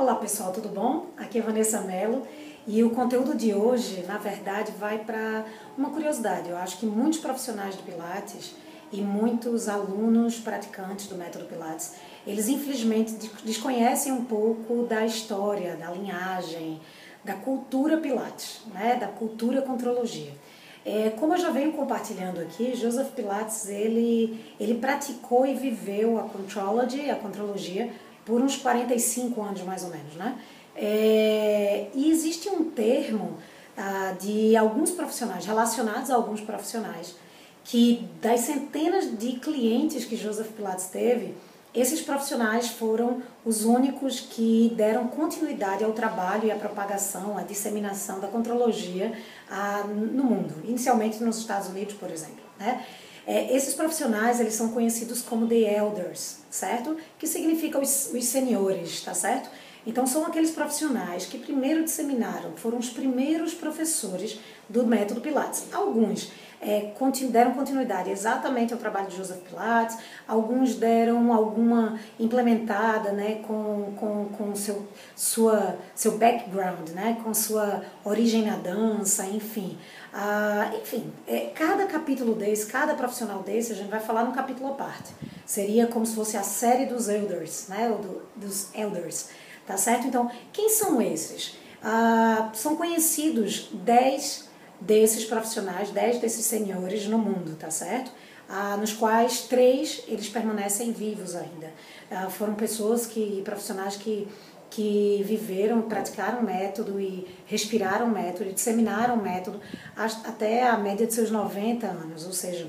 Olá pessoal, tudo bom? Aqui é Vanessa Mello e o conteúdo de hoje, na verdade, vai para uma curiosidade. Eu acho que muitos profissionais do Pilates e muitos alunos praticantes do método Pilates, eles infelizmente desconhecem um pouco da história, da linhagem, da cultura Pilates, né? da cultura contrologia. É, como eu já venho compartilhando aqui, Joseph Pilates ele, ele praticou e viveu a contrology, a contrologia, por uns 45 anos mais ou menos, né? É, e existe um termo ah, de alguns profissionais, relacionados a alguns profissionais, que das centenas de clientes que Joseph Pilates teve, esses profissionais foram os únicos que deram continuidade ao trabalho e à propagação, à disseminação da contrologia ah, no mundo, inicialmente nos Estados Unidos, por exemplo. Né? É, esses profissionais eles são conhecidos como the elders, certo? Que significa os, os senhores, tá certo? Então são aqueles profissionais que primeiro disseminaram, foram os primeiros professores do método Pilates. Alguns é, deram continuidade exatamente ao trabalho de Joseph Pilates, alguns deram alguma implementada né, com, com, com seu, sua, seu background, né, com sua origem na dança, enfim. Ah, enfim, é, cada capítulo desse, cada profissional desse, a gente vai falar num capítulo à parte. Seria como se fosse a série dos elders, né, ou do, dos elders, tá certo? Então, quem são esses? Ah, são conhecidos 10 desses profissionais, dez desses senhores no mundo, tá certo? Ah, nos quais três eles permanecem vivos ainda. Ah, foram pessoas que, profissionais que, que viveram, praticaram o método e respiraram o método e disseminaram o método até a média de seus 90 anos, ou seja,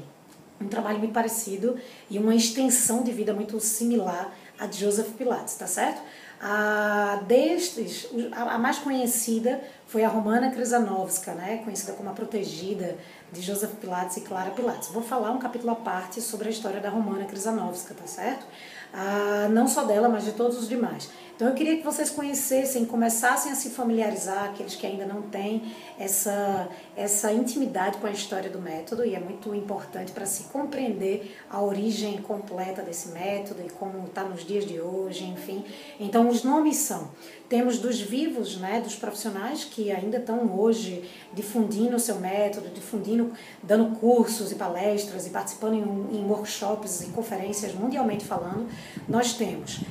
um trabalho muito parecido e uma extensão de vida muito similar a de Joseph Pilates, tá certo? A destes, a mais conhecida foi a Romana Krizanovska, né, conhecida como a protegida de Joseph Pilates e Clara Pilates. Vou falar um capítulo à parte sobre a história da Romana Krizanovska, tá certo? Ah, não só dela, mas de todos os demais. Então eu queria que vocês conhecessem, começassem a se familiarizar, aqueles que ainda não têm essa, essa intimidade com a história do método, e é muito importante para se compreender a origem completa desse método e como está nos dias de hoje, enfim. Então os nomes são, temos dos vivos, né, dos profissionais que ainda estão hoje difundindo o seu método, difundindo, dando cursos e palestras e participando em, em workshops e conferências mundialmente falando, nós temos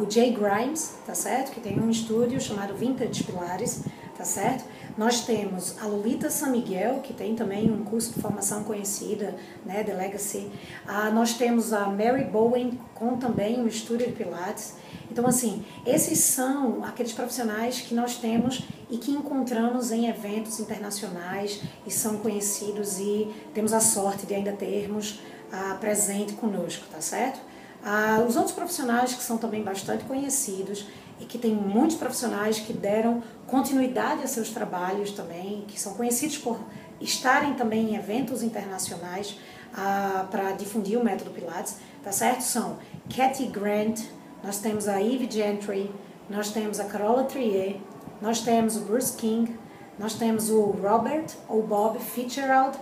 o Jay Grimes, tá certo? Que tem um estúdio chamado Vintage Pilares, tá certo? Nós temos a Lolita San Miguel, que tem também um curso de formação conhecida, né, The Legacy. Ah, nós temos a Mary Bowen, com também um estúdio de Pilates. Então, assim, esses são aqueles profissionais que nós temos e que encontramos em eventos internacionais e são conhecidos e temos a sorte de ainda termos ah, presente conosco, tá certo? Ah, os outros profissionais que são também bastante conhecidos e que tem muitos profissionais que deram continuidade a seus trabalhos também, que são conhecidos por estarem também em eventos internacionais ah, para difundir o método Pilates, tá certo? São Cathy Grant, nós temos a Eve Gentry, nós temos a Carola Trier, nós temos o Bruce King, nós temos o Robert ou Bob Fitzgerald,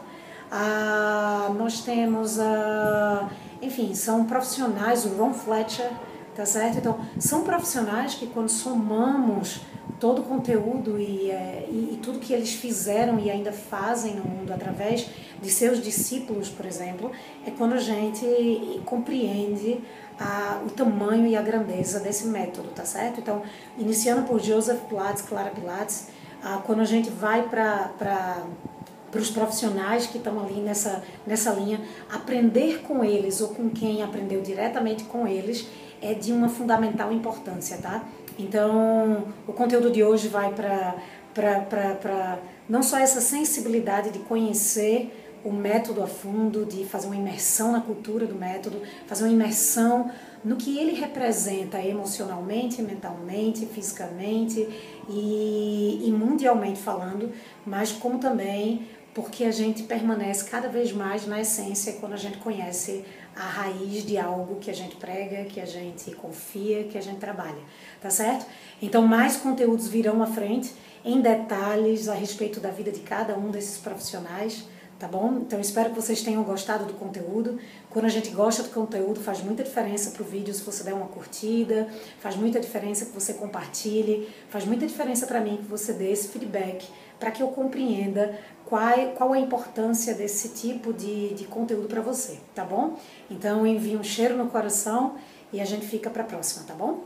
ah, nós temos a enfim, são profissionais, o Ron Fletcher, tá certo? Então, são profissionais que quando somamos todo o conteúdo e, é, e, e, tudo que eles fizeram e ainda fazem no mundo através de seus discípulos, por exemplo, é quando a gente compreende a, o tamanho e a grandeza desse método, tá certo? Então, iniciando por Joseph Pilates, Clara Pilates, a, quando a gente vai para para os profissionais que estão ali nessa, nessa linha, aprender com eles ou com quem aprendeu diretamente com eles é de uma fundamental importância, tá? Então, o conteúdo de hoje vai para não só essa sensibilidade de conhecer o método a fundo, de fazer uma imersão na cultura do método, fazer uma imersão no que ele representa emocionalmente, mentalmente, fisicamente e, e mundialmente falando, mas como também porque a gente permanece cada vez mais na essência quando a gente conhece a raiz de algo que a gente prega, que a gente confia, que a gente trabalha, tá certo? Então, mais conteúdos virão à frente em detalhes a respeito da vida de cada um desses profissionais, tá bom? Então espero que vocês tenham gostado do conteúdo. Quando a gente gosta do conteúdo, faz muita diferença pro vídeo se você der uma curtida, faz muita diferença que você compartilhe, faz muita diferença para mim que você dê esse feedback para que eu compreenda qual, qual a importância desse tipo de, de conteúdo para você, tá bom? Então envie um cheiro no coração e a gente fica para a próxima, tá bom?